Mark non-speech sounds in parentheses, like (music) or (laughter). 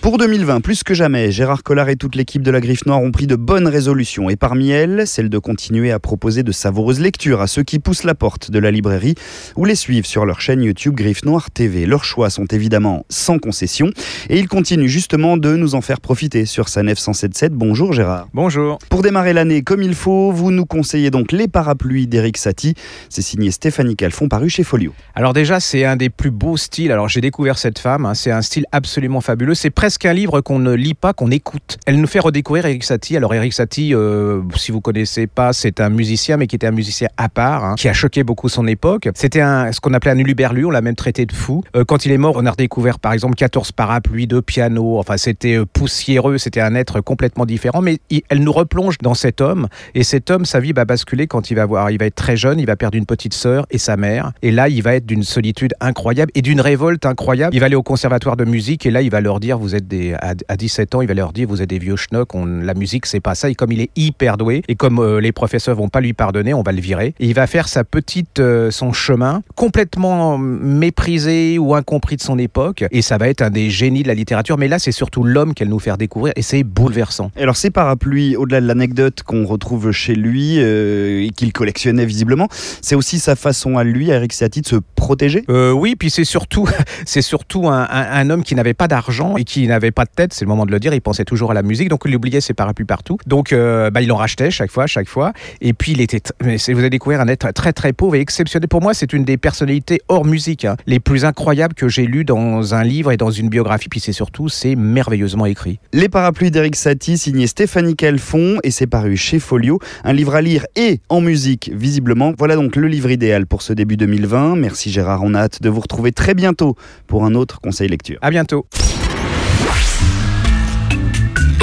Pour 2020, plus que jamais, Gérard Collard et toute l'équipe de la Griffe Noire ont pris de bonnes résolutions. Et parmi elles, celle de continuer à proposer de savoureuses lectures à ceux qui poussent la porte de la librairie ou les suivent sur leur chaîne YouTube Griffe Noire TV. Leurs choix sont évidemment sans concession et ils continuent justement de nous en faire profiter sur sa 177. Bonjour Gérard. Bonjour. Pour démarrer l'année comme il faut, vous nous conseillez donc Les Parapluies d'Eric Satie. C'est signé Stéphanie Calfon, paru chez Folio. Alors déjà, c'est un des plus beaux styles. Alors j'ai découvert cette femme, hein. c'est un style absolument fabuleux. C'est presque qu'un livre qu'on ne lit pas, qu'on écoute. Elle nous fait redécouvrir Eric Satie. Alors Eric Satie, euh, si vous connaissez pas, c'est un musicien, mais qui était un musicien à part, hein, qui a choqué beaucoup son époque. C'était un, ce qu'on appelait un uluberlu, on l'a même traité de fou. Euh, quand il est mort, on a redécouvert par exemple 14 parapluies, de piano. Enfin, c'était euh, poussiéreux, c'était un être complètement différent. Mais elle nous replonge dans cet homme, et cet homme, sa vie va basculer quand il va voir, il va être très jeune, il va perdre une petite sœur et sa mère. Et là, il va être d'une solitude incroyable et d'une révolte incroyable. Il va aller au conservatoire de musique et là, il va leur dire, vous êtes des à, 17 ans, il va leur dire vous êtes des vieux schnocks, la musique c'est pas ça. Et comme il est hyper doué et comme euh, les professeurs vont pas lui pardonner, on va le virer. Et il va faire sa petite euh, son chemin complètement méprisé ou incompris de son époque. Et ça va être un des génies de la littérature. Mais là, c'est surtout l'homme qu'elle nous fait découvrir et c'est bouleversant. alors ces parapluies, au-delà de l'anecdote qu'on retrouve chez lui euh, et qu'il collectionnait visiblement, c'est aussi sa façon à lui, à Eric Satie, de se protéger? oui, puis c'est surtout (laughs) c'est surtout un, un homme qui n'avait pas d'argent et qui n'avait pas de c'est le moment de le dire, il pensait toujours à la musique, donc il oubliait ses parapluies partout. Donc euh, bah, il en rachetait chaque fois, chaque fois. Et puis il était, vous avez découvert un être très très pauvre et exceptionnel. Pour moi, c'est une des personnalités hors musique hein, les plus incroyables que j'ai lues dans un livre et dans une biographie. Puis c'est surtout, c'est merveilleusement écrit. Les parapluies d'Eric Satie, signé Stéphanie Calfon, et c'est paru chez Folio. Un livre à lire et en musique, visiblement. Voilà donc le livre idéal pour ce début 2020. Merci Gérard, on a hâte de vous retrouver très bientôt pour un autre conseil lecture. À bientôt.